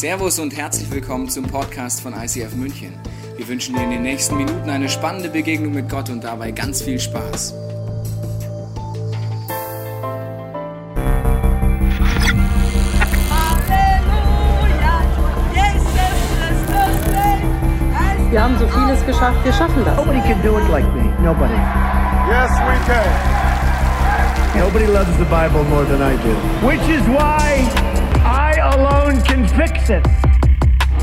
Servus und herzlich willkommen zum Podcast von ICF München. Wir wünschen dir in den nächsten Minuten eine spannende Begegnung mit Gott und dabei ganz viel Spaß. Wir haben so vieles geschafft, wir schaffen das. Nobody can do it like me. Nobody. Yes, we can. Nobody loves the Bible more than I do. Which is why I alone can fix it.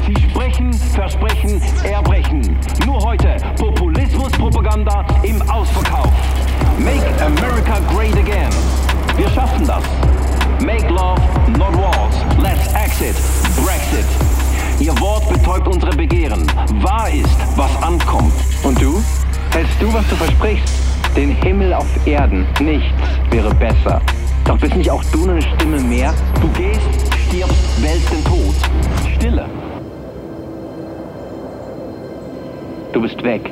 Sie sprechen, versprechen, erbrechen. Nur heute Populismus-Propaganda im Ausverkauf. Make America great again. Wir schaffen das. Make love, not wars. Let's exit. Brexit. Ihr Wort betäubt unsere Begehren. Wahr ist, was ankommt. Und du? Hältst du, was du versprichst? Den Himmel auf Erden. Nichts wäre besser. Doch bist nicht auch du eine Stimme mehr? Du gehst, stirbst, wählst den Tod. Stille. Du bist weg.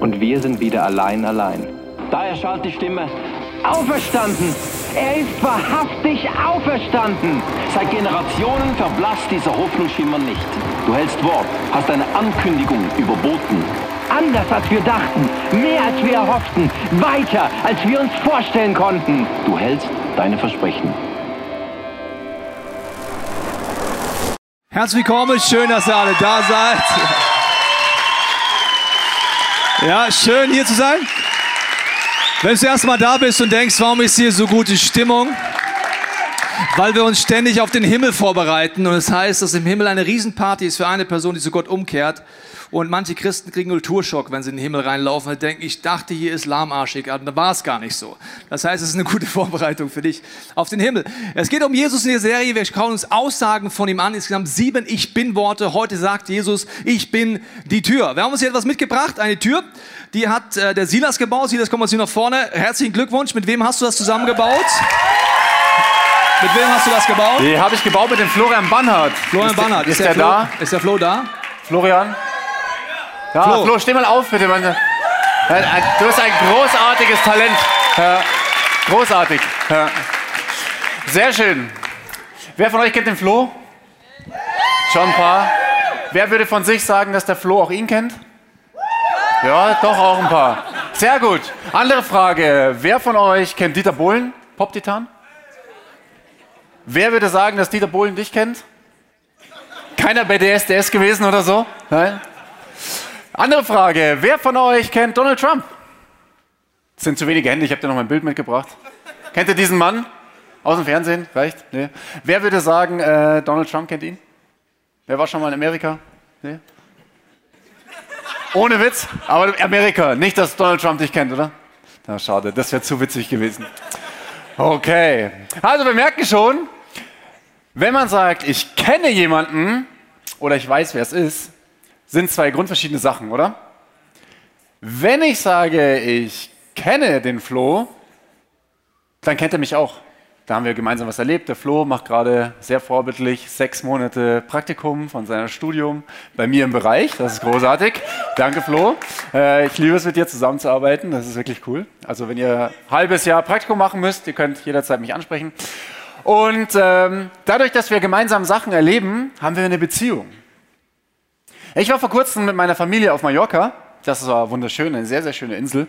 Und wir sind wieder allein, allein. Da erschallt die Stimme. Auferstanden! Er ist wahrhaftig auferstanden! Seit Generationen verblasst dieser Hoffnungsschimmer nicht. Du hältst Wort, hast eine Ankündigung überboten. Anders als wir dachten, mehr als wir erhofften, weiter als wir uns vorstellen konnten. Du hältst deine Versprechen. Herzlich willkommen, schön, dass ihr alle da seid. Ja, schön hier zu sein. Wenn du erstmal da bist und denkst, warum ist hier so gute Stimmung? Weil wir uns ständig auf den Himmel vorbereiten und es das heißt, dass im Himmel eine Riesenparty ist für eine Person, die zu Gott umkehrt. Und manche Christen kriegen Kulturschock, wenn sie in den Himmel reinlaufen und denken, ich dachte, hier ist lahmarschig, aber da war es gar nicht so. Das heißt, es ist eine gute Vorbereitung für dich auf den Himmel. Es geht um Jesus in der Serie. Wir schauen uns Aussagen von ihm an. Insgesamt sieben Ich Bin-Worte. Heute sagt Jesus, ich bin die Tür. Wir haben uns hier etwas mitgebracht, eine Tür. Die hat äh, der Silas gebaut. Silas, komm mal hier nach vorne. Herzlichen Glückwunsch. Mit wem hast du das zusammengebaut? Mit wem hast du das gebaut? Die habe ich gebaut mit dem Florian Bannhardt. Florian ist Bannhardt. Der, ist, der, der, da? Ist der Flo da? Florian? Ja, Flo. Flo, steh mal auf, bitte. Mann. Du bist ein großartiges Talent. Ja, großartig. Ja. Sehr schön. Wer von euch kennt den Flo? Schon ein paar. Wer würde von sich sagen, dass der Flo auch ihn kennt? Ja, doch auch ein paar. Sehr gut. Andere Frage. Wer von euch kennt Dieter Bohlen? Pop-Titan? Wer würde sagen, dass Dieter Bohlen dich kennt? Keiner bei DSDS gewesen oder so? Nein? Andere Frage. Wer von euch kennt Donald Trump? Das sind zu wenige Hände, ich habe dir noch mein Bild mitgebracht. Kennt ihr diesen Mann? Aus dem Fernsehen? Reicht? Nee. Wer würde sagen, äh, Donald Trump kennt ihn? Wer war schon mal in Amerika? Nee. Ohne Witz, aber Amerika. Nicht, dass Donald Trump dich kennt, oder? Na, schade, das wäre zu witzig gewesen. Okay. Also, wir merken schon, wenn man sagt, ich kenne jemanden oder ich weiß, wer es ist, sind zwei grundverschiedene Sachen, oder? Wenn ich sage, ich kenne den Flo, dann kennt er mich auch. Da haben wir gemeinsam was erlebt. Der Flo macht gerade sehr vorbildlich sechs Monate Praktikum von seinem Studium bei mir im Bereich. Das ist großartig. Danke, Flo. Äh, ich liebe es, mit dir zusammenzuarbeiten. Das ist wirklich cool. Also, wenn ihr ein halbes Jahr Praktikum machen müsst, ihr könnt jederzeit mich ansprechen. Und ähm, dadurch, dass wir gemeinsam Sachen erleben, haben wir eine Beziehung. Ich war vor kurzem mit meiner Familie auf Mallorca. Das war wunderschön, eine sehr, sehr schöne Insel.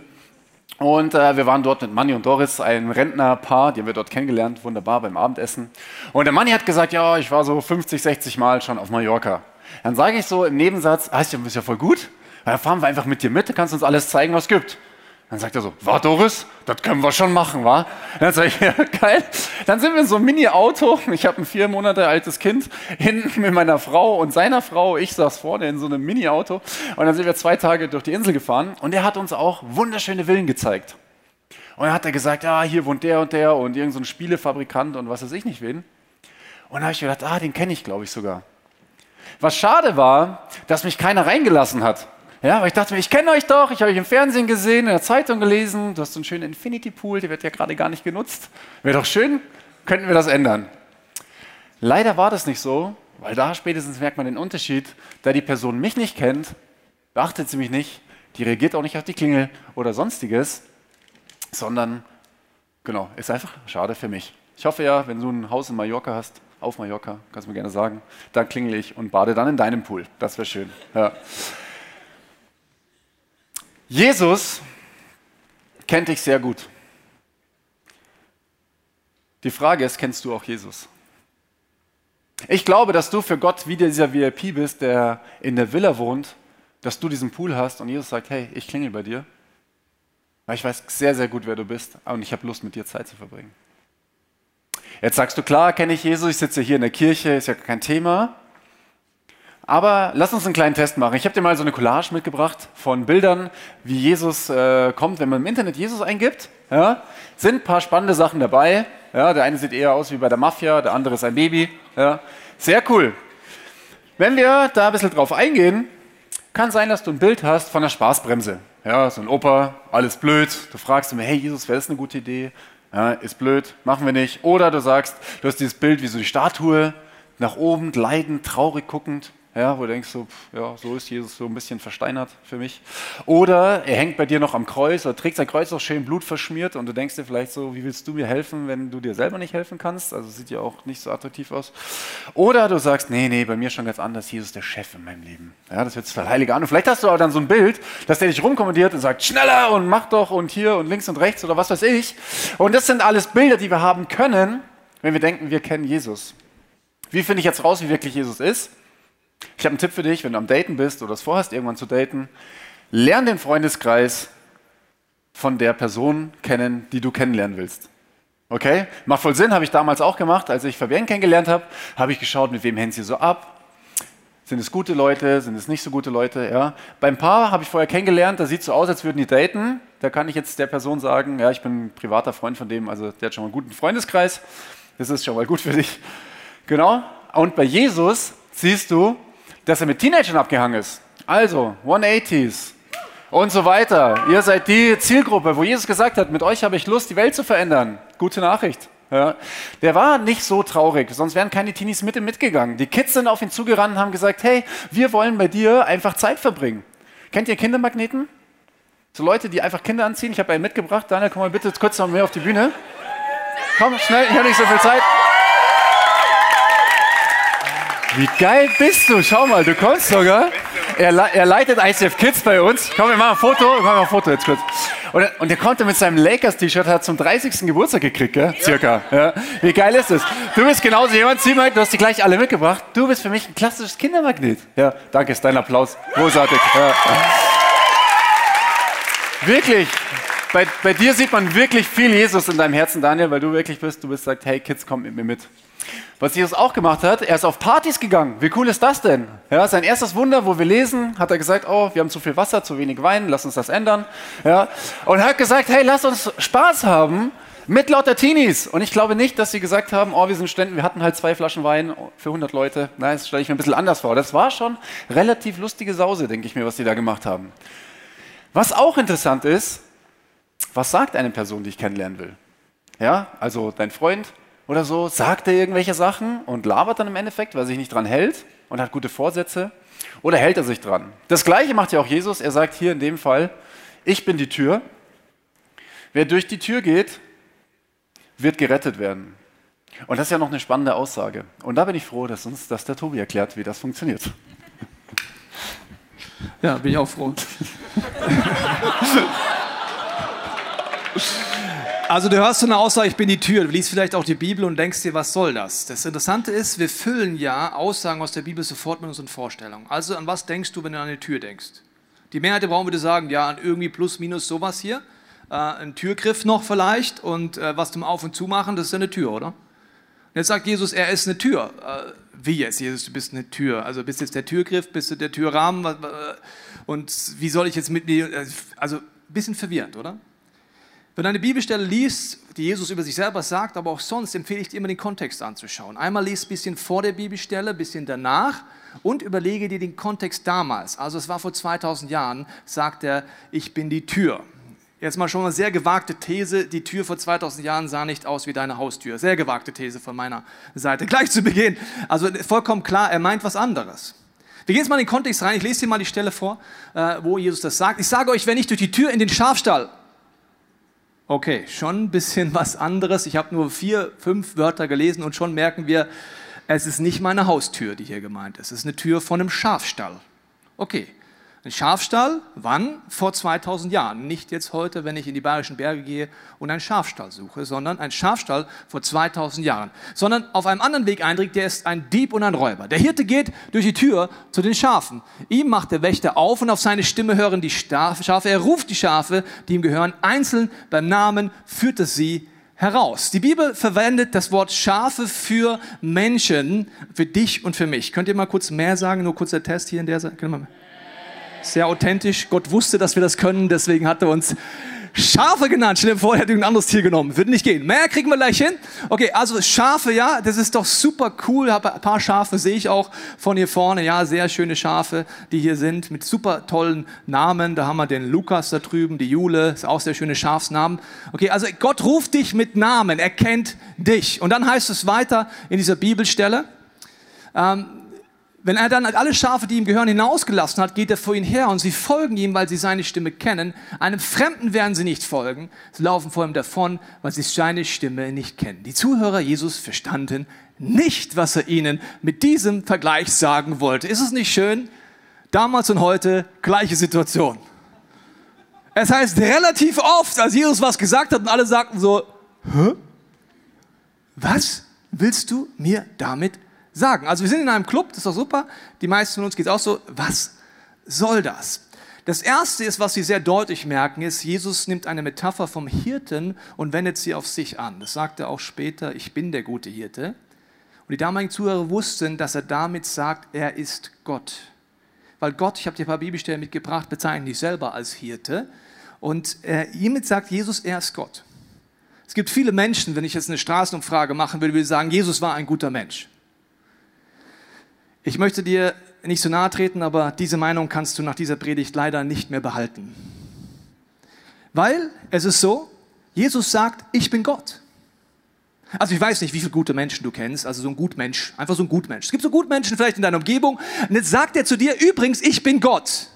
Und äh, wir waren dort mit Manni und Doris, ein Rentnerpaar, die haben wir dort kennengelernt, wunderbar beim Abendessen. Und der Manni hat gesagt, ja, ich war so 50, 60 Mal schon auf Mallorca. Dann sage ich so im Nebensatz, ah, ist ja, voll gut, dann fahren wir einfach mit dir mit, du kannst uns alles zeigen, was es gibt. Dann sagt er so, war Doris, das können wir schon machen, wa? Dann sage ich, ja, geil. Dann sind wir in so einem Mini-Auto, ich habe ein vier Monate altes Kind, hinten mit meiner Frau und seiner Frau, ich saß vorne in so einem Mini-Auto und dann sind wir zwei Tage durch die Insel gefahren und er hat uns auch wunderschöne Villen gezeigt. Und dann hat er gesagt, ja, hier wohnt der und der und irgendein so Spielefabrikant und was weiß ich nicht wen. Und dann habe ich gedacht, ah, den kenne ich, glaube ich, sogar. Was schade war, dass mich keiner reingelassen hat. Ja, weil ich dachte mir, ich kenne euch doch, ich habe euch im Fernsehen gesehen, in der Zeitung gelesen, du hast so einen schönen Infinity Pool, der wird ja gerade gar nicht genutzt. Wäre doch schön, könnten wir das ändern. Leider war das nicht so, weil da spätestens merkt man den Unterschied, da die Person mich nicht kennt, beachtet sie mich nicht, die reagiert auch nicht auf die Klingel oder sonstiges, sondern, genau, ist einfach schade für mich. Ich hoffe ja, wenn du ein Haus in Mallorca hast, auf Mallorca, kannst du mir gerne sagen. Da klingel ich und bade dann in deinem Pool. Das wäre schön. Ja. Jesus kennt dich sehr gut. Die Frage ist, kennst du auch Jesus? Ich glaube, dass du für Gott wie dieser VIP bist, der in der Villa wohnt, dass du diesen Pool hast und Jesus sagt, hey, ich klingel bei dir, weil ich weiß sehr, sehr gut, wer du bist und ich habe Lust, mit dir Zeit zu verbringen. Jetzt sagst du, klar, kenne ich Jesus, ich sitze hier in der Kirche, ist ja kein Thema. Aber lass uns einen kleinen Test machen. Ich habe dir mal so eine Collage mitgebracht von Bildern, wie Jesus äh, kommt, wenn man im Internet Jesus eingibt. Ja, sind ein paar spannende Sachen dabei. Ja, der eine sieht eher aus wie bei der Mafia, der andere ist ein Baby. Ja, sehr cool. Wenn wir da ein bisschen drauf eingehen, kann sein, dass du ein Bild hast von einer Spaßbremse. Ja, so ein Opa, alles blöd. Du fragst ihn, hey Jesus, wäre das eine gute Idee? Ja, ist blöd, machen wir nicht. Oder du sagst, du hast dieses Bild wie so die Statue, nach oben, leidend, traurig guckend ja, wo du denkst, so, ja, so ist Jesus so ein bisschen versteinert für mich. Oder er hängt bei dir noch am Kreuz oder trägt sein Kreuz auch schön blutverschmiert und du denkst dir vielleicht so, wie willst du mir helfen, wenn du dir selber nicht helfen kannst? Also sieht ja auch nicht so attraktiv aus. Oder du sagst, nee, nee, bei mir schon ganz anders, Jesus ist der Chef in meinem Leben. Ja, das wird total heilige an. Und vielleicht hast du aber dann so ein Bild, dass der dich rumkommandiert und sagt, schneller und mach doch und hier und links und rechts oder was weiß ich. Und das sind alles Bilder, die wir haben können, wenn wir denken, wir kennen Jesus. Wie finde ich jetzt raus, wie wirklich Jesus ist? Ich habe einen Tipp für dich, wenn du am Daten bist oder es vorhast, irgendwann zu daten. Lern den Freundeskreis von der Person kennen, die du kennenlernen willst. Okay? Macht voll Sinn, habe ich damals auch gemacht. Als ich Fabienne kennengelernt habe, habe ich geschaut, mit wem hängt sie so ab. Sind es gute Leute, sind es nicht so gute Leute? Ja. Beim Paar habe ich vorher kennengelernt, da sieht so aus, als würden die daten. Da kann ich jetzt der Person sagen, ja, ich bin ein privater Freund von dem, also der hat schon mal einen guten Freundeskreis. Das ist schon mal gut für dich. Genau. Und bei Jesus siehst du, dass er mit Teenagern abgehangen ist. Also, 180s und so weiter. Ihr seid die Zielgruppe, wo Jesus gesagt hat, mit euch habe ich Lust, die Welt zu verändern. Gute Nachricht. Ja. Der war nicht so traurig, sonst wären keine Teenies mit ihm mitgegangen. Die Kids sind auf ihn zugerannt und haben gesagt, hey, wir wollen bei dir einfach Zeit verbringen. Kennt ihr Kindermagneten? So Leute, die einfach Kinder anziehen. Ich habe einen mitgebracht. Daniel, komm mal bitte kurz noch mehr auf die Bühne. Komm, schnell, ich habe nicht so viel Zeit. Wie geil bist du? Schau mal, du kommst sogar. Er, er leitet ICF Kids bei uns. Komm, wir machen ein Foto. Wir machen ein Foto jetzt kurz. Und er, und er konnte mit seinem Lakers-T-Shirt, hat zum 30. Geburtstag gekriegt, gell? circa. Ja. Wie geil ist das? Du bist genauso jemand, mal, du hast die gleich alle mitgebracht. Du bist für mich ein klassisches Kindermagnet. Ja, danke, ist dein Applaus. Großartig. Ja. Wirklich. Bei, bei dir sieht man wirklich viel Jesus in deinem Herzen, Daniel, weil du wirklich bist, du bist sagt, hey Kids, kommt mit mir mit. Was Jesus auch gemacht hat, er ist auf Partys gegangen. Wie cool ist das denn? Ja, sein erstes Wunder, wo wir lesen, hat er gesagt, oh, wir haben zu viel Wasser, zu wenig Wein, lass uns das ändern. Ja, und er hat gesagt, hey, lass uns Spaß haben mit lauter Teenies. Und ich glaube nicht, dass sie gesagt haben, oh, wir sind Ständen, wir hatten halt zwei Flaschen Wein für 100 Leute. Nein, das stelle ich mir ein bisschen anders vor. Das war schon relativ lustige Sause, denke ich mir, was die da gemacht haben. Was auch interessant ist, was sagt eine Person, die ich kennenlernen will? Ja, also dein Freund, oder so, sagt er irgendwelche Sachen und labert dann im Endeffekt, weil er sich nicht dran hält und hat gute Vorsätze. Oder hält er sich dran? Das gleiche macht ja auch Jesus. Er sagt hier in dem Fall, ich bin die Tür. Wer durch die Tür geht, wird gerettet werden. Und das ist ja noch eine spannende Aussage. Und da bin ich froh, dass uns das der Tobi erklärt, wie das funktioniert. Ja, bin ich auch froh. Also du hörst so eine Aussage, ich bin die Tür, du liest vielleicht auch die Bibel und denkst dir, was soll das? Das Interessante ist, wir füllen ja Aussagen aus der Bibel sofort mit unseren Vorstellungen. Also an was denkst du, wenn du an eine Tür denkst? Die Mehrheit der Frauen würde sagen, ja, an irgendwie plus minus sowas hier, äh, ein Türgriff noch vielleicht und äh, was zum Auf- und Zumachen, das ist ja eine Tür, oder? Und jetzt sagt Jesus, er ist eine Tür. Äh, wie jetzt, Jesus, du bist eine Tür. Also bist jetzt der Türgriff, bist du der Türrahmen und wie soll ich jetzt mit mir, äh, also ein bisschen verwirrend, oder? Wenn du eine Bibelstelle liest, die Jesus über sich selber sagt, aber auch sonst, empfehle ich dir immer den Kontext anzuschauen. Einmal liest ein bisschen vor der Bibelstelle, ein bisschen danach und überlege dir den Kontext damals. Also es war vor 2000 Jahren, sagt er, ich bin die Tür. Jetzt mal schon eine sehr gewagte These, die Tür vor 2000 Jahren sah nicht aus wie deine Haustür. Sehr gewagte These von meiner Seite. Gleich zu Beginn. Also vollkommen klar, er meint was anderes. Wir gehen jetzt mal in den Kontext rein. Ich lese dir mal die Stelle vor, äh, wo Jesus das sagt. Ich sage euch, wenn ich durch die Tür in den Schafstall Okay, schon ein bisschen was anderes. Ich habe nur vier, fünf Wörter gelesen und schon merken wir, Es ist nicht meine Haustür, die hier gemeint ist. Es ist eine Tür von einem Schafstall. Okay. Ein Schafstall, wann? Vor 2000 Jahren. Nicht jetzt heute, wenn ich in die Bayerischen Berge gehe und einen Schafstall suche, sondern ein Schafstall vor 2000 Jahren. Sondern auf einem anderen Weg eindringt, der ist ein Dieb und ein Räuber. Der Hirte geht durch die Tür zu den Schafen. Ihm macht der Wächter auf und auf seine Stimme hören die Schafe. Er ruft die Schafe, die ihm gehören, einzeln beim Namen, führt es sie heraus. Die Bibel verwendet das Wort Schafe für Menschen, für dich und für mich. Könnt ihr mal kurz mehr sagen? Nur kurzer Test hier in der Seite. Sehr authentisch. Gott wusste, dass wir das können, deswegen hat er uns Schafe genannt. Stell dir vor, er hätte ein anderes Tier genommen. Würde nicht gehen. Mehr kriegen wir gleich hin. Okay, also Schafe, ja, das ist doch super cool. Ein paar Schafe sehe ich auch von hier vorne. Ja, sehr schöne Schafe, die hier sind, mit super tollen Namen. Da haben wir den Lukas da drüben, die Jule, ist auch sehr schöne Schafsnamen. Okay, also Gott ruft dich mit Namen, er kennt dich. Und dann heißt es weiter in dieser Bibelstelle, ähm, wenn er dann alle Schafe, die ihm gehören, hinausgelassen hat, geht er vor ihnen her und sie folgen ihm, weil sie seine Stimme kennen. Einem Fremden werden sie nicht folgen. Sie laufen vor ihm davon, weil sie seine Stimme nicht kennen. Die Zuhörer Jesus verstanden nicht, was er ihnen mit diesem Vergleich sagen wollte. Ist es nicht schön? Damals und heute gleiche Situation. Es heißt relativ oft, als Jesus was gesagt hat und alle sagten so, Hä? was willst du mir damit sagen. Also wir sind in einem Club, das ist doch super. Die meisten von uns geht es auch so. Was soll das? Das erste ist, was Sie sehr deutlich merken, ist, Jesus nimmt eine Metapher vom Hirten und wendet sie auf sich an. Das sagt er auch später, ich bin der gute Hirte. Und die damaligen Zuhörer wussten, dass er damit sagt, er ist Gott. Weil Gott, ich habe dir ein paar Bibelstellen mitgebracht, bezeichnet sich selber als Hirte. Und äh, hiermit sagt Jesus, er ist Gott. Es gibt viele Menschen, wenn ich jetzt eine Straßenumfrage machen würde, würde ich sagen, Jesus war ein guter Mensch. Ich möchte dir nicht so nahe treten, aber diese Meinung kannst du nach dieser Predigt leider nicht mehr behalten. Weil es ist so, Jesus sagt, ich bin Gott. Also ich weiß nicht, wie viele gute Menschen du kennst, also so ein Gutmensch, einfach so ein Gutmensch. Es gibt so Gutmenschen vielleicht in deiner Umgebung und jetzt sagt er zu dir, übrigens, ich bin Gott.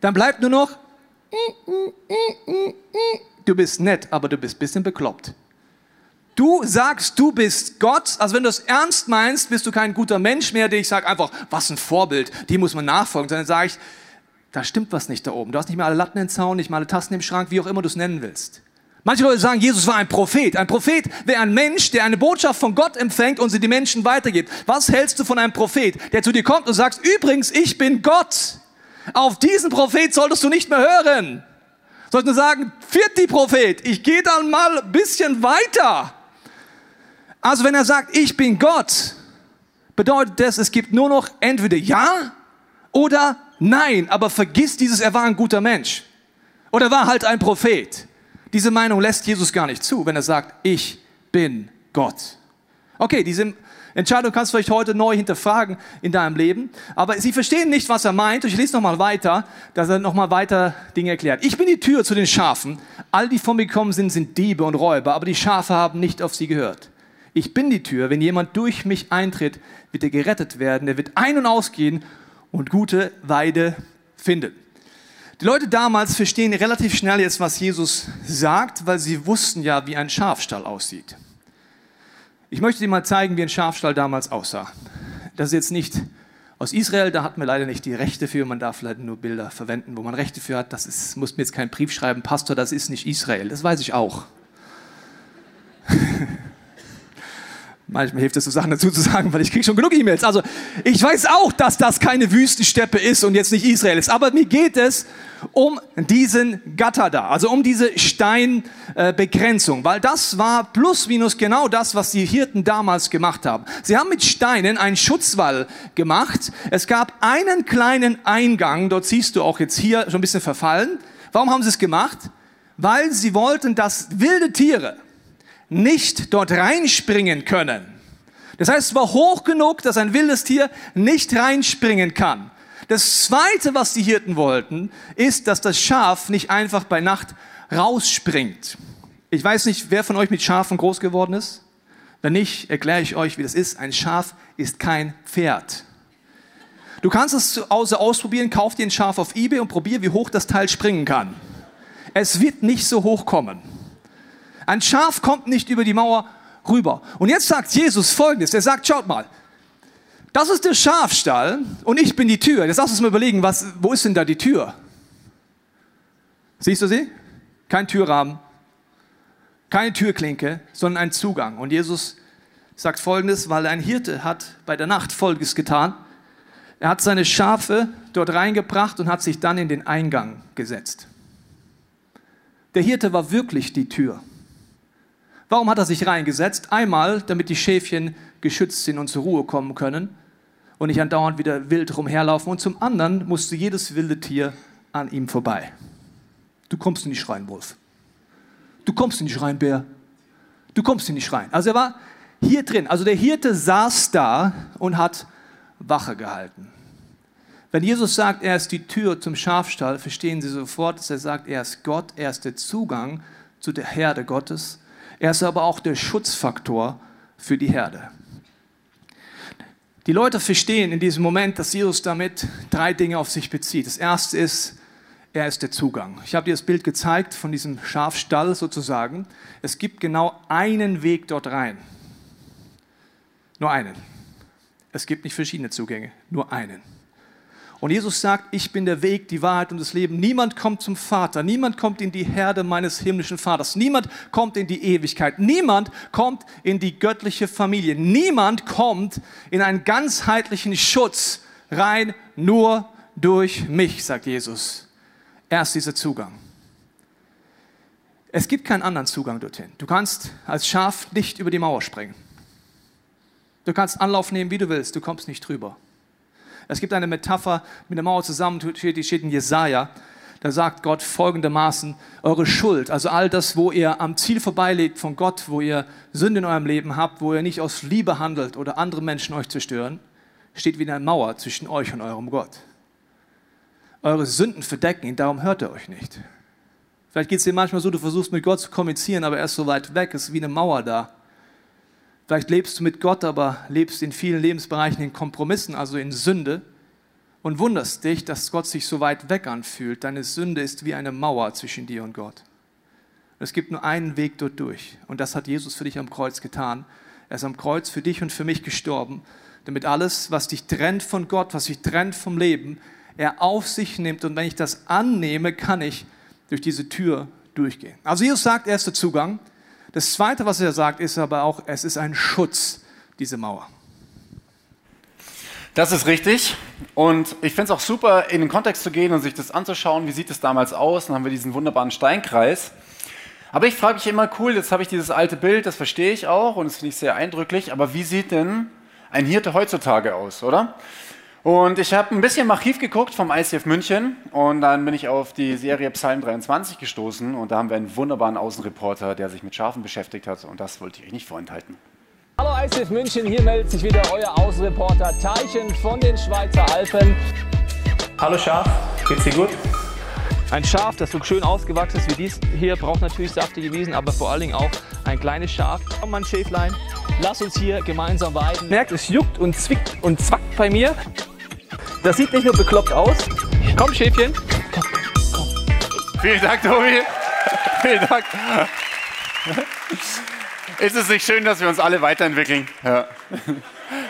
Dann bleibt nur noch, du bist nett, aber du bist ein bisschen bekloppt. Du sagst, du bist Gott, also wenn du es ernst meinst, bist du kein guter Mensch mehr, der ich sage einfach, was ein Vorbild, die muss man nachfolgen, sondern sage ich, da stimmt was nicht da oben. Du hast nicht mehr alle Latten im Zaun, nicht mal alle Tassen im Schrank, wie auch immer du es nennen willst. Manche Leute sagen, Jesus war ein Prophet. Ein Prophet wäre ein Mensch, der eine Botschaft von Gott empfängt und sie die Menschen weitergibt. Was hältst du von einem Prophet, der zu dir kommt und sagt, übrigens, ich bin Gott. Auf diesen Prophet solltest du nicht mehr hören. Solltest du sagen, vierti Prophet, ich gehe dann mal ein bisschen weiter. Also wenn er sagt, ich bin Gott, bedeutet das, es gibt nur noch entweder Ja oder Nein. Aber vergiss dieses, er war ein guter Mensch. Oder war halt ein Prophet. Diese Meinung lässt Jesus gar nicht zu, wenn er sagt, ich bin Gott. Okay, diese Entscheidung kannst du vielleicht heute neu hinterfragen in deinem Leben. Aber sie verstehen nicht, was er meint. Ich lese nochmal weiter, dass er nochmal weiter Dinge erklärt. Ich bin die Tür zu den Schafen. All die von mir gekommen sind, sind Diebe und Räuber, aber die Schafe haben nicht auf sie gehört. Ich bin die Tür. Wenn jemand durch mich eintritt, wird er gerettet werden. Er wird ein- und ausgehen und gute Weide finden. Die Leute damals verstehen relativ schnell jetzt, was Jesus sagt, weil sie wussten ja, wie ein Schafstall aussieht. Ich möchte dir mal zeigen, wie ein Schafstall damals aussah. Das ist jetzt nicht aus Israel, da hatten wir leider nicht die Rechte für. Man darf leider nur Bilder verwenden, wo man Rechte für hat. Das ist, muss mir jetzt keinen Brief schreiben, Pastor, das ist nicht Israel. Das weiß ich auch. Manchmal hilft es so Sachen dazu zu sagen, weil ich kriege schon genug E-Mails. Also ich weiß auch, dass das keine Wüstensteppe ist und jetzt nicht Israel ist. Aber mir geht es um diesen Gatter da, also um diese Steinbegrenzung, weil das war plus minus genau das, was die Hirten damals gemacht haben. Sie haben mit Steinen einen Schutzwall gemacht. Es gab einen kleinen Eingang, dort siehst du auch jetzt hier schon ein bisschen verfallen. Warum haben sie es gemacht? Weil sie wollten, dass wilde Tiere, nicht dort reinspringen können. Das heißt, es war hoch genug, dass ein wildes Tier nicht reinspringen kann. Das Zweite, was die Hirten wollten, ist, dass das Schaf nicht einfach bei Nacht rausspringt. Ich weiß nicht, wer von euch mit Schafen groß geworden ist. Wenn nicht, erkläre ich euch, wie das ist. Ein Schaf ist kein Pferd. Du kannst es zu Hause ausprobieren, kauf dir ein Schaf auf Ebay und probier, wie hoch das Teil springen kann. Es wird nicht so hoch kommen. Ein Schaf kommt nicht über die Mauer rüber. Und jetzt sagt Jesus folgendes. Er sagt, schaut mal, das ist der Schafstall und ich bin die Tür. Jetzt lass uns mal überlegen, was, wo ist denn da die Tür? Siehst du sie? Kein Türrahmen, keine Türklinke, sondern ein Zugang. Und Jesus sagt folgendes, weil ein Hirte hat bei der Nacht folgendes getan. Er hat seine Schafe dort reingebracht und hat sich dann in den Eingang gesetzt. Der Hirte war wirklich die Tür. Warum hat er sich reingesetzt? Einmal, damit die Schäfchen geschützt sind und zur Ruhe kommen können und nicht andauernd wieder wild rumherlaufen. Und zum anderen musste jedes wilde Tier an ihm vorbei. Du kommst nicht rein, Wolf. Du kommst nicht rein, Bär. Du kommst nicht rein. Also er war hier drin. Also der Hirte saß da und hat Wache gehalten. Wenn Jesus sagt, er ist die Tür zum Schafstall, verstehen Sie sofort, dass er sagt, er ist Gott, er ist der Zugang zu der Herde Gottes. Er ist aber auch der Schutzfaktor für die Herde. Die Leute verstehen in diesem Moment, dass Jesus damit drei Dinge auf sich bezieht. Das erste ist, er ist der Zugang. Ich habe dir das Bild gezeigt von diesem Schafstall sozusagen. Es gibt genau einen Weg dort rein. Nur einen. Es gibt nicht verschiedene Zugänge, nur einen. Und Jesus sagt, ich bin der Weg, die Wahrheit und das Leben. Niemand kommt zum Vater, niemand kommt in die Herde meines himmlischen Vaters, niemand kommt in die Ewigkeit, niemand kommt in die göttliche Familie, niemand kommt in einen ganzheitlichen Schutz rein, nur durch mich, sagt Jesus. Er ist dieser Zugang. Es gibt keinen anderen Zugang dorthin. Du kannst als Schaf nicht über die Mauer springen. Du kannst Anlauf nehmen, wie du willst, du kommst nicht drüber. Es gibt eine Metapher mit der Mauer zusammen, die steht in Jesaja. Da sagt Gott folgendermaßen: Eure Schuld, also all das, wo ihr am Ziel vorbeilegt von Gott, wo ihr Sünde in eurem Leben habt, wo ihr nicht aus Liebe handelt oder andere Menschen euch zerstören, steht wie eine Mauer zwischen euch und eurem Gott. Eure Sünden verdecken ihn, darum hört er euch nicht. Vielleicht geht es dir manchmal so, du versuchst mit Gott zu kommunizieren, aber er ist so weit weg, es ist wie eine Mauer da. Vielleicht lebst du mit Gott, aber lebst in vielen Lebensbereichen in Kompromissen, also in Sünde und wunderst dich, dass Gott sich so weit weg anfühlt. Deine Sünde ist wie eine Mauer zwischen dir und Gott. Es gibt nur einen Weg dort durch und das hat Jesus für dich am Kreuz getan. Er ist am Kreuz für dich und für mich gestorben, damit alles, was dich trennt von Gott, was dich trennt vom Leben, er auf sich nimmt und wenn ich das annehme, kann ich durch diese Tür durchgehen. Also Jesus sagt, er ist der Zugang. Das Zweite, was er sagt, ist aber auch, es ist ein Schutz, diese Mauer. Das ist richtig. Und ich finde es auch super, in den Kontext zu gehen und sich das anzuschauen. Wie sieht es damals aus? Dann haben wir diesen wunderbaren Steinkreis. Aber ich frage mich immer, cool, jetzt habe ich dieses alte Bild, das verstehe ich auch und das finde ich sehr eindrücklich. Aber wie sieht denn ein Hirte heutzutage aus, oder? Und ich habe ein bisschen im Archiv geguckt vom ICF München und dann bin ich auf die Serie Psalm 23 gestoßen und da haben wir einen wunderbaren Außenreporter, der sich mit Schafen beschäftigt hat und das wollte ich euch nicht vorenthalten. Hallo ICF München, hier meldet sich wieder euer Außenreporter Teichen von den Schweizer Alpen. Hallo Schaf, geht's dir gut? Ein Schaf, das so schön ausgewachsen ist wie dies hier, braucht natürlich saftige Wiesen, aber vor allen Dingen auch ein kleines Schaf. Komm mal ein Schäflein, lass uns hier gemeinsam weiden. Merkt, es juckt und zwickt und zwackt bei mir. Das sieht nicht nur bekloppt aus. Komm, Schäfchen. Komm, komm. Vielen Dank, Tobi. Vielen Dank. Ist es nicht schön, dass wir uns alle weiterentwickeln? Ja.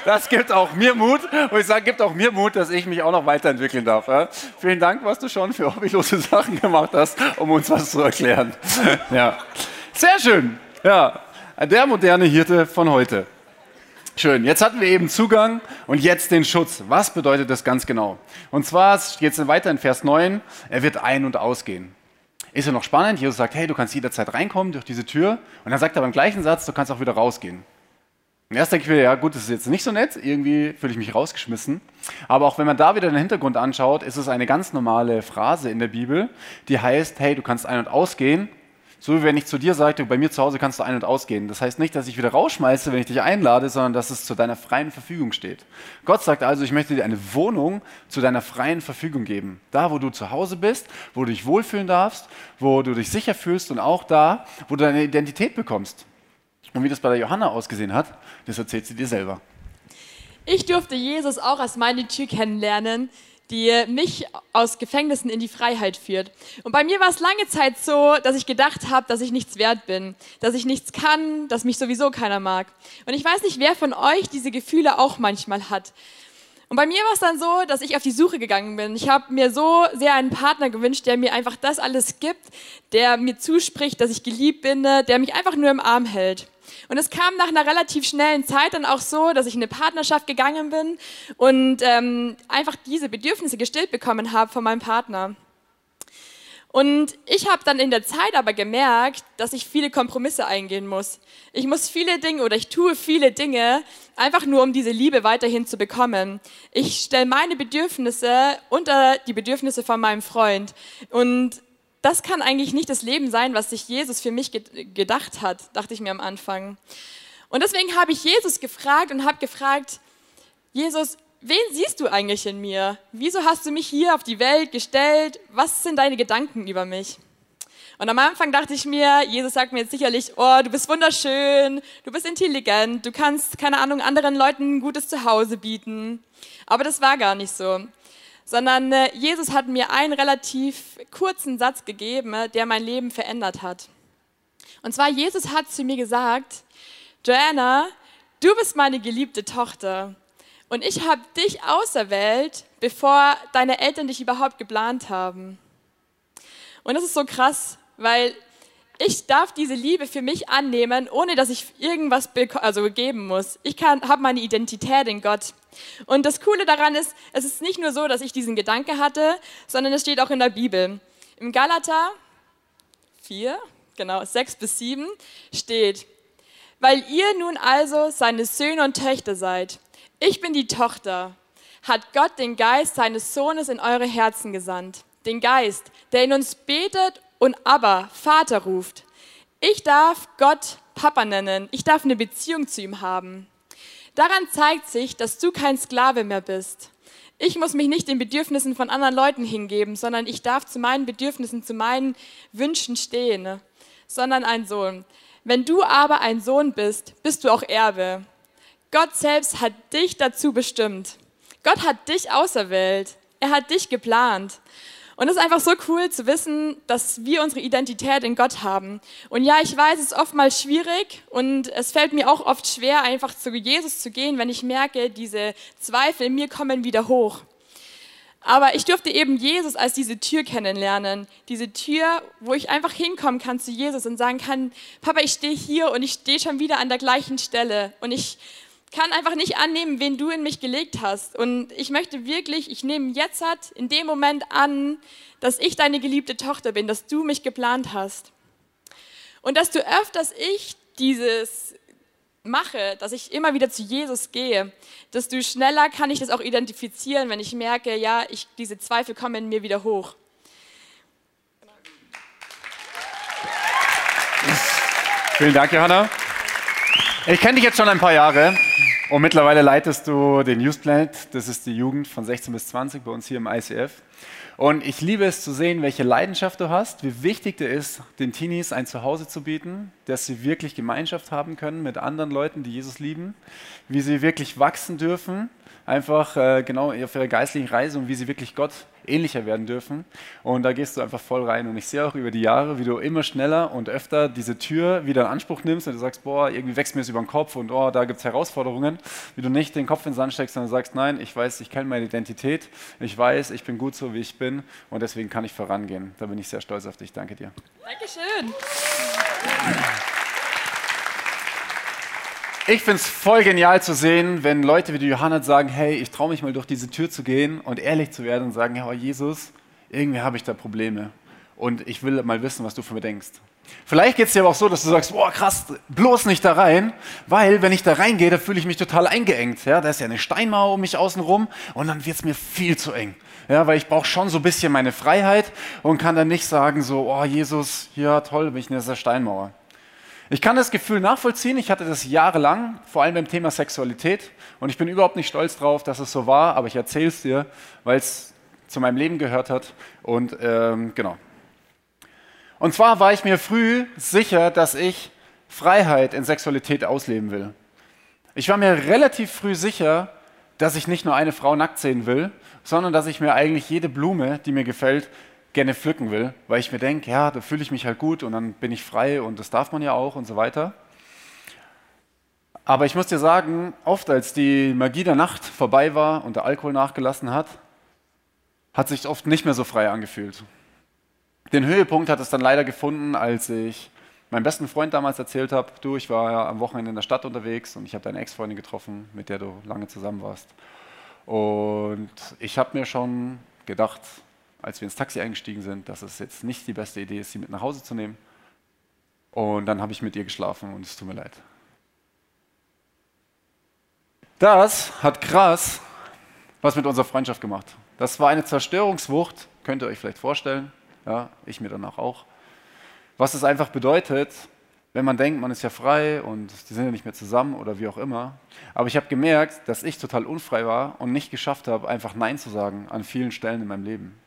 Das gibt auch mir Mut. Und ich sage, gibt auch mir Mut, dass ich mich auch noch weiterentwickeln darf. Ja. Vielen Dank, was du schon für hobbylose Sachen gemacht hast, um uns was zu erklären. Ja. Sehr schön. Ja. Der moderne Hirte von heute. Schön, jetzt hatten wir eben Zugang und jetzt den Schutz. Was bedeutet das ganz genau? Und zwar jetzt weiter in Vers 9, er wird ein- und ausgehen. Ist ja noch spannend, Jesus sagt, hey, du kannst jederzeit reinkommen durch diese Tür und dann sagt er beim gleichen Satz, du kannst auch wieder rausgehen. Und erst denke ich mir, ja gut, das ist jetzt nicht so nett, irgendwie fühle ich mich rausgeschmissen. Aber auch wenn man da wieder den Hintergrund anschaut, ist es eine ganz normale Phrase in der Bibel, die heißt, hey, du kannst ein- und ausgehen so wie wenn ich zu dir sagte, bei mir zu Hause kannst du ein- und ausgehen. Das heißt nicht, dass ich wieder rausschmeiße, wenn ich dich einlade, sondern dass es zu deiner freien Verfügung steht. Gott sagt also, ich möchte dir eine Wohnung zu deiner freien Verfügung geben. Da, wo du zu Hause bist, wo du dich wohlfühlen darfst, wo du dich sicher fühlst und auch da, wo du deine Identität bekommst. Und wie das bei der Johanna ausgesehen hat, das erzählt sie dir selber. Ich durfte Jesus auch als meine Tür kennenlernen. Die mich aus Gefängnissen in die Freiheit führt. Und bei mir war es lange Zeit so, dass ich gedacht habe, dass ich nichts wert bin, dass ich nichts kann, dass mich sowieso keiner mag. Und ich weiß nicht, wer von euch diese Gefühle auch manchmal hat. Und bei mir war es dann so, dass ich auf die Suche gegangen bin. Ich habe mir so sehr einen Partner gewünscht, der mir einfach das alles gibt, der mir zuspricht, dass ich geliebt bin, der mich einfach nur im Arm hält. Und es kam nach einer relativ schnellen Zeit dann auch so, dass ich in eine Partnerschaft gegangen bin und ähm, einfach diese Bedürfnisse gestillt bekommen habe von meinem Partner. Und ich habe dann in der Zeit aber gemerkt, dass ich viele Kompromisse eingehen muss. Ich muss viele Dinge oder ich tue viele Dinge, einfach nur um diese Liebe weiterhin zu bekommen. Ich stelle meine Bedürfnisse unter die Bedürfnisse von meinem Freund. Und das kann eigentlich nicht das Leben sein, was sich Jesus für mich gedacht hat, dachte ich mir am Anfang. Und deswegen habe ich Jesus gefragt und habe gefragt, Jesus, wen siehst du eigentlich in mir? Wieso hast du mich hier auf die Welt gestellt? Was sind deine Gedanken über mich? Und am Anfang dachte ich mir, Jesus sagt mir jetzt sicherlich, oh, du bist wunderschön, du bist intelligent, du kannst, keine Ahnung, anderen Leuten ein gutes Zuhause bieten. Aber das war gar nicht so. Sondern äh, Jesus hat mir einen relativ kurzen Satz gegeben, äh, der mein Leben verändert hat. Und zwar, Jesus hat zu mir gesagt, Joanna, du bist meine geliebte Tochter. Und ich habe dich auserwählt, bevor deine Eltern dich überhaupt geplant haben. Und das ist so krass, weil ich darf diese Liebe für mich annehmen, ohne dass ich irgendwas also geben muss. Ich habe meine Identität in Gott. Und das Coole daran ist, es ist nicht nur so, dass ich diesen Gedanke hatte, sondern es steht auch in der Bibel. Im Galater 4, genau, 6 bis 7 steht, weil ihr nun also seine Söhne und Töchter seid, ich bin die Tochter, hat Gott den Geist seines Sohnes in eure Herzen gesandt. Den Geist, der in uns betet und aber Vater ruft. Ich darf Gott Papa nennen. Ich darf eine Beziehung zu ihm haben. Daran zeigt sich, dass du kein Sklave mehr bist. Ich muss mich nicht den Bedürfnissen von anderen Leuten hingeben, sondern ich darf zu meinen Bedürfnissen, zu meinen Wünschen stehen, sondern ein Sohn. Wenn du aber ein Sohn bist, bist du auch Erbe. Gott selbst hat dich dazu bestimmt. Gott hat dich auserwählt. Er hat dich geplant. Und es ist einfach so cool zu wissen, dass wir unsere Identität in Gott haben. Und ja, ich weiß, es ist oftmals schwierig und es fällt mir auch oft schwer, einfach zu Jesus zu gehen, wenn ich merke, diese Zweifel in mir kommen wieder hoch. Aber ich durfte eben Jesus als diese Tür kennenlernen. Diese Tür, wo ich einfach hinkommen kann zu Jesus und sagen kann, Papa, ich stehe hier und ich stehe schon wieder an der gleichen Stelle. Und ich kann einfach nicht annehmen, wen du in mich gelegt hast. Und ich möchte wirklich, ich nehme jetzt halt in dem Moment an, dass ich deine geliebte Tochter bin, dass du mich geplant hast. Und dass du öfters ich dieses mache, dass ich immer wieder zu Jesus gehe, desto schneller kann ich das auch identifizieren, wenn ich merke, ja, ich, diese Zweifel kommen in mir wieder hoch. Vielen Dank, Johanna. Ich kenne dich jetzt schon ein paar Jahre und mittlerweile leitest du den Youth Planet. Das ist die Jugend von 16 bis 20 bei uns hier im ICF. Und ich liebe es zu sehen, welche Leidenschaft du hast, wie wichtig dir ist, den Teenies ein Zuhause zu bieten, dass sie wirklich Gemeinschaft haben können mit anderen Leuten, die Jesus lieben, wie sie wirklich wachsen dürfen einfach äh, genau auf ihrer geistlichen Reise und wie sie wirklich Gott ähnlicher werden dürfen. Und da gehst du einfach voll rein. Und ich sehe auch über die Jahre, wie du immer schneller und öfter diese Tür wieder in Anspruch nimmst und du sagst, boah, irgendwie wächst mir es über den Kopf und oh, da gibt es Herausforderungen. Wie du nicht den Kopf in den Sand steckst, sondern sagst, nein, ich weiß, ich kenne meine Identität, ich weiß, ich bin gut so, wie ich bin und deswegen kann ich vorangehen. Da bin ich sehr stolz auf dich. Danke dir. Dankeschön. Ich finde es voll genial zu sehen, wenn Leute wie die Johanna sagen, hey, ich traue mich mal durch diese Tür zu gehen und ehrlich zu werden und sagen, ja, oh Jesus, irgendwie habe ich da Probleme und ich will mal wissen, was du von mir denkst. Vielleicht geht es dir aber auch so, dass du sagst, boah, krass, bloß nicht da rein, weil wenn ich da reingehe, da fühle ich mich total eingeengt. Ja, da ist ja eine Steinmauer um mich außen rum und dann wird es mir viel zu eng. Ja, weil ich brauche schon so ein bisschen meine Freiheit und kann dann nicht sagen so, oh Jesus, ja toll, bin ich in dieser Steinmauer. Ich kann das Gefühl nachvollziehen. Ich hatte das jahrelang, vor allem beim Thema Sexualität. Und ich bin überhaupt nicht stolz drauf, dass es so war, aber ich erzähle es dir, weil es zu meinem Leben gehört hat. Und ähm, genau. Und zwar war ich mir früh sicher, dass ich Freiheit in Sexualität ausleben will. Ich war mir relativ früh sicher, dass ich nicht nur eine Frau nackt sehen will, sondern dass ich mir eigentlich jede Blume, die mir gefällt, gerne pflücken will, weil ich mir denke, ja, da fühle ich mich halt gut und dann bin ich frei und das darf man ja auch und so weiter. Aber ich muss dir sagen, oft als die Magie der Nacht vorbei war und der Alkohol nachgelassen hat, hat sich oft nicht mehr so frei angefühlt. Den Höhepunkt hat es dann leider gefunden, als ich meinem besten Freund damals erzählt habe, du, ich war ja am Wochenende in der Stadt unterwegs und ich habe deine Ex-Freundin getroffen, mit der du lange zusammen warst. Und ich habe mir schon gedacht, als wir ins Taxi eingestiegen sind, dass es jetzt nicht die beste Idee ist, sie mit nach Hause zu nehmen. Und dann habe ich mit ihr geschlafen und es tut mir leid. Das hat krass was mit unserer Freundschaft gemacht. Das war eine Zerstörungswucht, könnt ihr euch vielleicht vorstellen. Ja, ich mir danach auch. Was es einfach bedeutet, wenn man denkt, man ist ja frei und die sind ja nicht mehr zusammen oder wie auch immer. Aber ich habe gemerkt, dass ich total unfrei war und nicht geschafft habe, einfach Nein zu sagen an vielen Stellen in meinem Leben.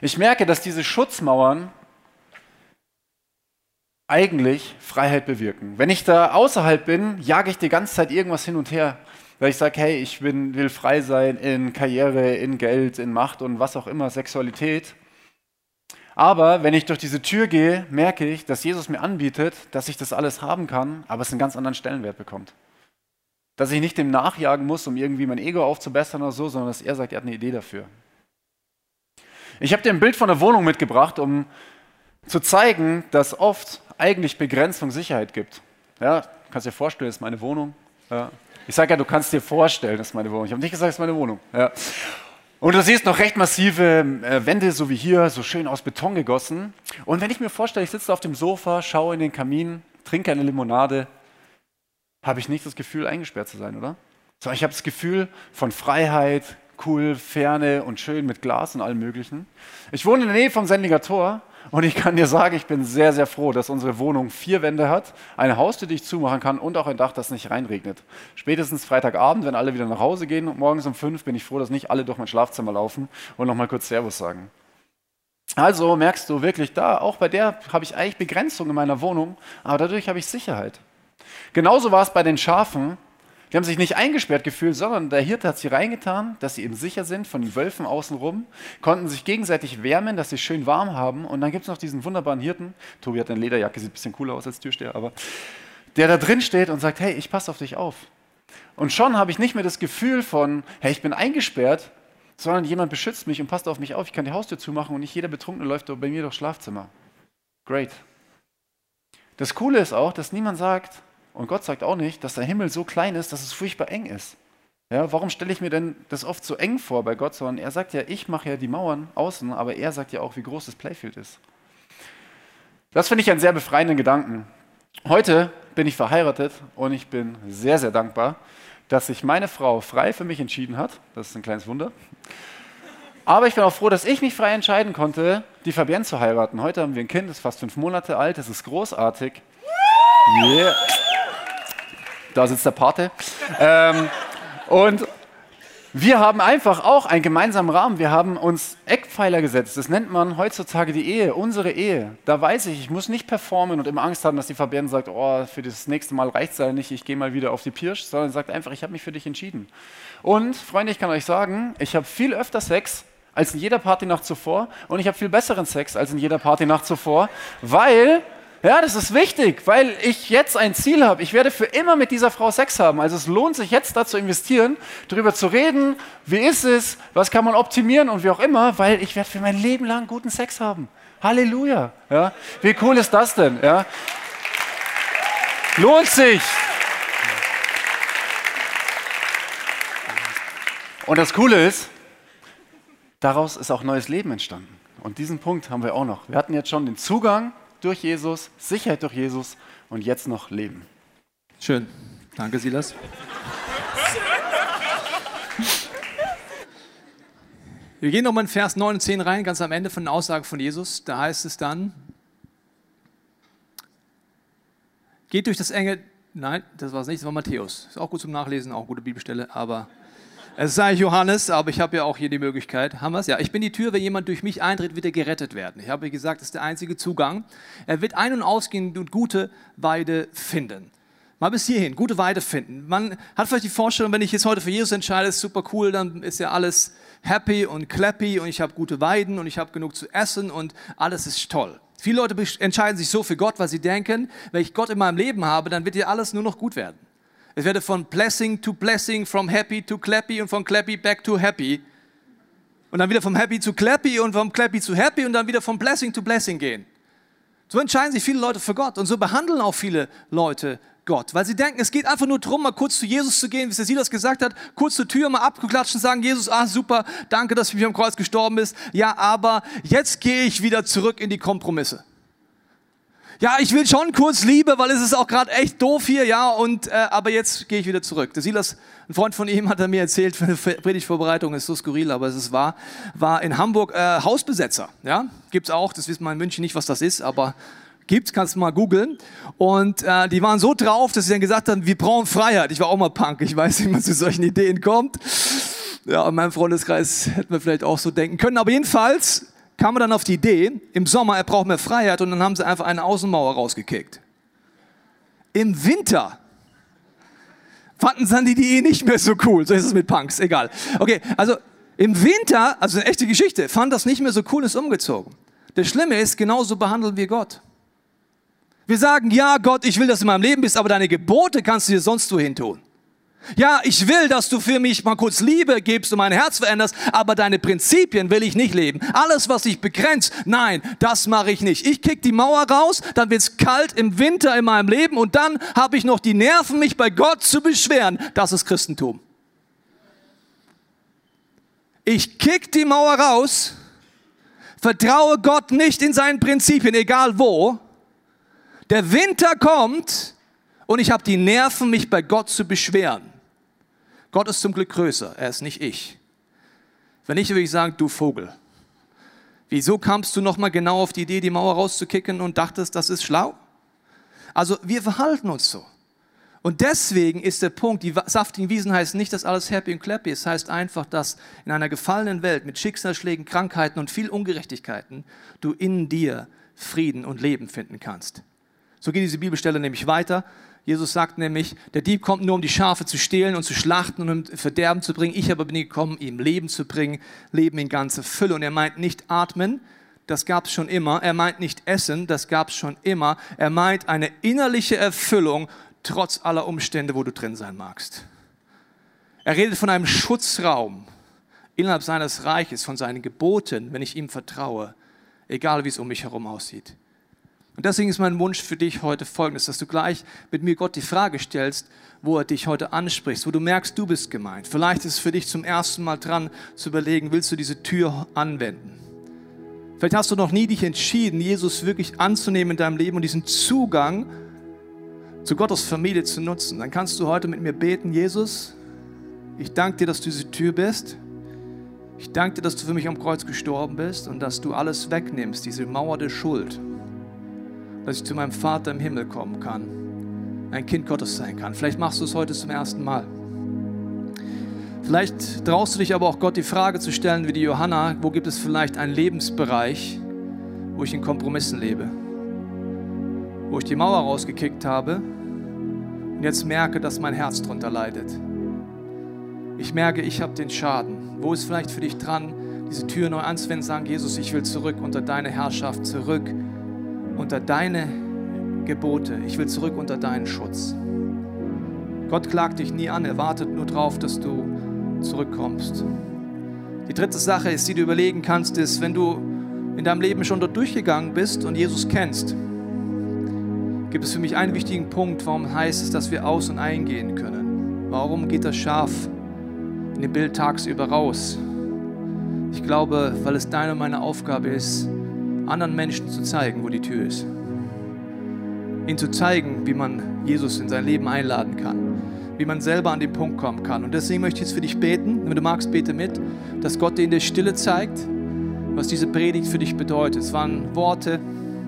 Ich merke, dass diese Schutzmauern eigentlich Freiheit bewirken. Wenn ich da außerhalb bin, jage ich die ganze Zeit irgendwas hin und her. Weil ich sage, hey, ich bin, will frei sein in Karriere, in Geld, in Macht und was auch immer, Sexualität. Aber wenn ich durch diese Tür gehe, merke ich, dass Jesus mir anbietet, dass ich das alles haben kann, aber es einen ganz anderen Stellenwert bekommt. Dass ich nicht dem nachjagen muss, um irgendwie mein Ego aufzubessern oder so, sondern dass er sagt, er hat eine Idee dafür. Ich habe dir ein Bild von der Wohnung mitgebracht, um zu zeigen, dass oft eigentlich Begrenzung Sicherheit gibt. Ja, kannst dir vorstellen, das ist meine Wohnung. Ja. Ich sage ja, du kannst dir vorstellen, das ist meine Wohnung. Ich habe nicht gesagt, das ist meine Wohnung. Ja. Und du siehst noch recht massive äh, Wände, so wie hier, so schön aus Beton gegossen. Und wenn ich mir vorstelle, ich sitze auf dem Sofa, schaue in den Kamin, trinke eine Limonade, habe ich nicht das Gefühl, eingesperrt zu sein, oder? Sondern ich habe das Gefühl von Freiheit, cool, Ferne und schön mit Glas und allem Möglichen. Ich wohne in der Nähe vom Sendlinger Tor und ich kann dir sagen, ich bin sehr, sehr froh, dass unsere Wohnung vier Wände hat, eine Haustür, die ich zumachen kann und auch ein Dach, das nicht reinregnet. Spätestens Freitagabend, wenn alle wieder nach Hause gehen, morgens um fünf, bin ich froh, dass nicht alle durch mein Schlafzimmer laufen und nochmal kurz Servus sagen. Also merkst du wirklich, da, auch bei der habe ich eigentlich Begrenzung in meiner Wohnung, aber dadurch habe ich Sicherheit. Genauso war es bei den Schafen. Die haben sich nicht eingesperrt gefühlt, sondern der Hirte hat sie reingetan, dass sie eben sicher sind von den Wölfen außenrum, konnten sich gegenseitig wärmen, dass sie schön warm haben. Und dann gibt es noch diesen wunderbaren Hirten. Tobi hat eine Lederjacke, sieht ein bisschen cooler aus als Türsteher, aber der da drin steht und sagt: Hey, ich passe auf dich auf. Und schon habe ich nicht mehr das Gefühl von: Hey, ich bin eingesperrt, sondern jemand beschützt mich und passt auf mich auf. Ich kann die Haustür zumachen und nicht jeder Betrunkene läuft bei mir durchs Schlafzimmer. Great. Das Coole ist auch, dass niemand sagt, und Gott sagt auch nicht, dass der Himmel so klein ist, dass es furchtbar eng ist. Ja, warum stelle ich mir denn das oft so eng vor bei Gott? Sondern er sagt ja, ich mache ja die Mauern außen, aber er sagt ja auch, wie groß das Playfield ist. Das finde ich einen sehr befreienden Gedanken. Heute bin ich verheiratet und ich bin sehr, sehr dankbar, dass sich meine Frau frei für mich entschieden hat. Das ist ein kleines Wunder. Aber ich bin auch froh, dass ich mich frei entscheiden konnte, die Fabienne zu heiraten. Heute haben wir ein Kind, das ist fast fünf Monate alt, das ist großartig. Yeah. Da sitzt der Pate. Ähm, und wir haben einfach auch einen gemeinsamen Rahmen. Wir haben uns Eckpfeiler gesetzt. Das nennt man heutzutage die Ehe, unsere Ehe. Da weiß ich, ich muss nicht performen und immer Angst haben, dass die Fabienne sagt, oh, für das nächste Mal reicht es ja nicht, ich gehe mal wieder auf die Pirsch, sondern sagt einfach, ich habe mich für dich entschieden. Und, Freunde, ich kann euch sagen, ich habe viel öfter Sex als in jeder Partynacht zuvor und ich habe viel besseren Sex als in jeder Partynacht zuvor, weil ja, das ist wichtig, weil ich jetzt ein Ziel habe. Ich werde für immer mit dieser Frau Sex haben. Also es lohnt sich jetzt da zu investieren, darüber zu reden, wie ist es, was kann man optimieren und wie auch immer, weil ich werde für mein Leben lang guten Sex haben. Halleluja. Ja, wie cool ist das denn? Ja? Lohnt sich. Und das Coole ist, daraus ist auch neues Leben entstanden. Und diesen Punkt haben wir auch noch. Wir hatten jetzt schon den Zugang durch Jesus, Sicherheit durch Jesus und jetzt noch Leben. Schön. Danke, Silas. Wir gehen nochmal in Vers 9 und 10 rein, ganz am Ende von den Aussagen von Jesus. Da heißt es dann, geht durch das enge, nein, das war es nicht, das war Matthäus. Ist auch gut zum Nachlesen, auch gute Bibelstelle, aber es eigentlich Johannes, aber ich habe ja auch hier die Möglichkeit. Haben wir es? Ja, ich bin die Tür. Wenn jemand durch mich eintritt, wird er gerettet werden. Ich habe gesagt, das ist der einzige Zugang. Er wird ein- und ausgehen und gute Weide finden. Mal bis hierhin, gute Weide finden. Man hat vielleicht die Vorstellung, wenn ich jetzt heute für Jesus entscheide, ist super cool, dann ist ja alles happy und clappy und ich habe gute Weiden und ich habe genug zu essen und alles ist toll. Viele Leute entscheiden sich so für Gott, weil sie denken, wenn ich Gott in meinem Leben habe, dann wird hier alles nur noch gut werden. Es werde von blessing to blessing, from happy to clappy und von clappy back to happy. Und dann wieder vom happy zu clappy und vom clappy zu happy und dann wieder vom blessing to blessing gehen. So entscheiden sich viele Leute für Gott und so behandeln auch viele Leute Gott, weil sie denken, es geht einfach nur darum, mal kurz zu Jesus zu gehen, wie der Silas gesagt hat, kurz zur Tür mal abgeklatschen, sagen, Jesus, ah super, danke, dass du mich am Kreuz gestorben bist. Ja, aber jetzt gehe ich wieder zurück in die Kompromisse. Ja, ich will schon kurz Liebe, weil es ist auch gerade echt doof hier, ja, und äh, aber jetzt gehe ich wieder zurück. Der Silas, ein Freund von ihm, hat er mir erzählt, für eine Predigtvorbereitung ist so skurril, aber es ist wahr, war in Hamburg äh, Hausbesetzer, ja, gibt's auch, das wissen wir in München nicht, was das ist, aber gibt, kannst du mal googeln. Und äh, die waren so drauf, dass sie dann gesagt haben, wir brauchen Freiheit. Ich war auch mal Punk, ich weiß, wie man zu solchen Ideen kommt. Ja, in meinem Freundeskreis hätten wir vielleicht auch so denken können. Aber jedenfalls kam man dann auf die Idee, im Sommer, er braucht mehr Freiheit und dann haben sie einfach eine Außenmauer rausgekickt. Im Winter fanden sie dann die Idee nicht mehr so cool. So ist es mit Punks, egal. Okay, also im Winter, also eine echte Geschichte, fand das nicht mehr so cool, ist umgezogen. Das Schlimme ist, genauso behandeln wir Gott. Wir sagen, ja Gott, ich will, dass du in meinem Leben bist, aber deine Gebote kannst du dir sonst wohin tun. Ja, ich will, dass du für mich mal kurz Liebe gibst und mein Herz veränderst, aber deine Prinzipien will ich nicht leben. Alles, was dich begrenzt, nein, das mache ich nicht. Ich kick die Mauer raus, dann wird's kalt im Winter in meinem Leben und dann habe ich noch die Nerven, mich bei Gott zu beschweren. Das ist Christentum. Ich kick die Mauer raus, vertraue Gott nicht in seinen Prinzipien, egal wo, der Winter kommt und ich habe die Nerven, mich bei Gott zu beschweren. Gott ist zum Glück größer, er ist nicht ich. Wenn nicht, würde ich sagen, du Vogel. Wieso kamst du nochmal genau auf die Idee, die Mauer rauszukicken und dachtest, das ist schlau? Also wir verhalten uns so. Und deswegen ist der Punkt, die saftigen Wiesen heißt nicht, dass alles happy und clappy ist. Es heißt einfach, dass in einer gefallenen Welt mit Schicksalsschlägen, Krankheiten und viel Ungerechtigkeiten du in dir Frieden und Leben finden kannst. So geht diese Bibelstelle nämlich weiter. Jesus sagt nämlich, der Dieb kommt nur, um die Schafe zu stehlen und zu schlachten und um Verderben zu bringen. Ich aber bin gekommen, ihm Leben zu bringen, Leben in ganzer Fülle. Und er meint nicht atmen, das gab es schon immer. Er meint nicht essen, das gab es schon immer. Er meint eine innerliche Erfüllung, trotz aller Umstände, wo du drin sein magst. Er redet von einem Schutzraum innerhalb seines Reiches, von seinen Geboten, wenn ich ihm vertraue, egal wie es um mich herum aussieht. Und deswegen ist mein Wunsch für dich heute folgendes, dass du gleich mit mir Gott die Frage stellst, wo er dich heute anspricht, wo du merkst, du bist gemeint. Vielleicht ist es für dich zum ersten Mal dran zu überlegen, willst du diese Tür anwenden? Vielleicht hast du noch nie dich entschieden, Jesus wirklich anzunehmen in deinem Leben und diesen Zugang zu Gottes Familie zu nutzen. Dann kannst du heute mit mir beten, Jesus, ich danke dir, dass du diese Tür bist. Ich danke dir, dass du für mich am Kreuz gestorben bist und dass du alles wegnimmst, diese Mauer der Schuld dass ich zu meinem Vater im Himmel kommen kann, ein Kind Gottes sein kann. Vielleicht machst du es heute zum ersten Mal. Vielleicht traust du dich aber auch Gott die Frage zu stellen, wie die Johanna, wo gibt es vielleicht einen Lebensbereich, wo ich in Kompromissen lebe, wo ich die Mauer rausgekickt habe und jetzt merke, dass mein Herz darunter leidet. Ich merke, ich habe den Schaden. Wo ist vielleicht für dich dran, diese Tür neu anzuwenden, sagen, Jesus, ich will zurück unter deine Herrschaft, zurück unter deine Gebote. Ich will zurück unter deinen Schutz. Gott klagt dich nie an, er wartet nur darauf, dass du zurückkommst. Die dritte Sache ist, die du überlegen kannst, ist, wenn du in deinem Leben schon dort durchgegangen bist und Jesus kennst, gibt es für mich einen wichtigen Punkt, warum heißt es, dass wir aus- und eingehen können. Warum geht das Schaf in dem Bild tagsüber raus? Ich glaube, weil es deine und meine Aufgabe ist, anderen Menschen zu zeigen, wo die Tür ist. Ihnen zu zeigen, wie man Jesus in sein Leben einladen kann, wie man selber an den Punkt kommen kann. Und deswegen möchte ich jetzt für dich beten, wenn du magst, bete mit, dass Gott dir in der Stille zeigt, was diese Predigt für dich bedeutet. Es waren Worte,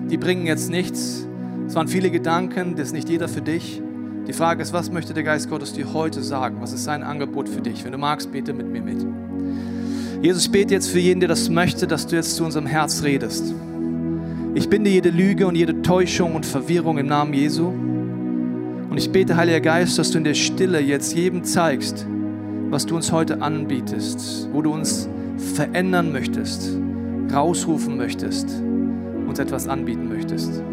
die bringen jetzt nichts. Es waren viele Gedanken, das ist nicht jeder für dich. Die Frage ist, was möchte der Geist Gottes dir heute sagen? Was ist sein Angebot für dich? Wenn du magst, bete mit mir mit. Jesus, ich bete jetzt für jeden, der das möchte, dass du jetzt zu unserem Herz redest. Ich binde jede Lüge und jede Täuschung und Verwirrung im Namen Jesu. Und ich bete, Heiliger Geist, dass du in der Stille jetzt jedem zeigst, was du uns heute anbietest, wo du uns verändern möchtest, rausrufen möchtest, uns etwas anbieten möchtest.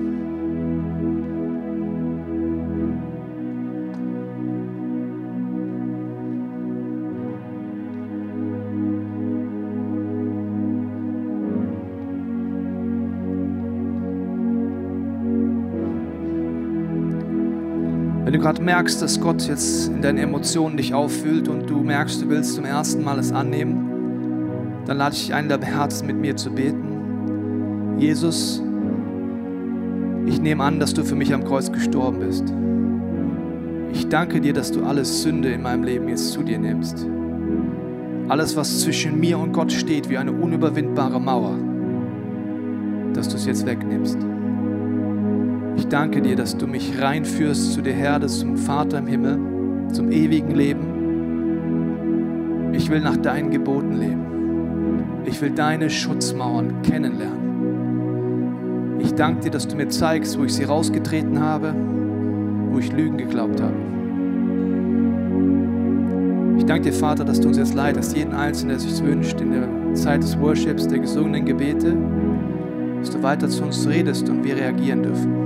Gerade merkst, dass Gott jetzt in deinen Emotionen dich auffühlt und du merkst, du willst zum ersten Mal es annehmen, dann lade ich dich ein, dein Herz mit mir zu beten. Jesus, ich nehme an, dass du für mich am Kreuz gestorben bist. Ich danke dir, dass du alles Sünde in meinem Leben jetzt zu dir nimmst. Alles, was zwischen mir und Gott steht, wie eine unüberwindbare Mauer, dass du es jetzt wegnimmst. Ich danke dir, dass du mich reinführst zu der Herde, zum Vater im Himmel, zum ewigen Leben. Ich will nach deinen Geboten leben. Ich will deine Schutzmauern kennenlernen. Ich danke dir, dass du mir zeigst, wo ich sie rausgetreten habe, wo ich Lügen geglaubt habe. Ich danke dir, Vater, dass du uns jetzt leitest, jeden Einzelnen, der sich wünscht, in der Zeit des Worships, der gesungenen Gebete, dass du weiter zu uns redest und wir reagieren dürfen.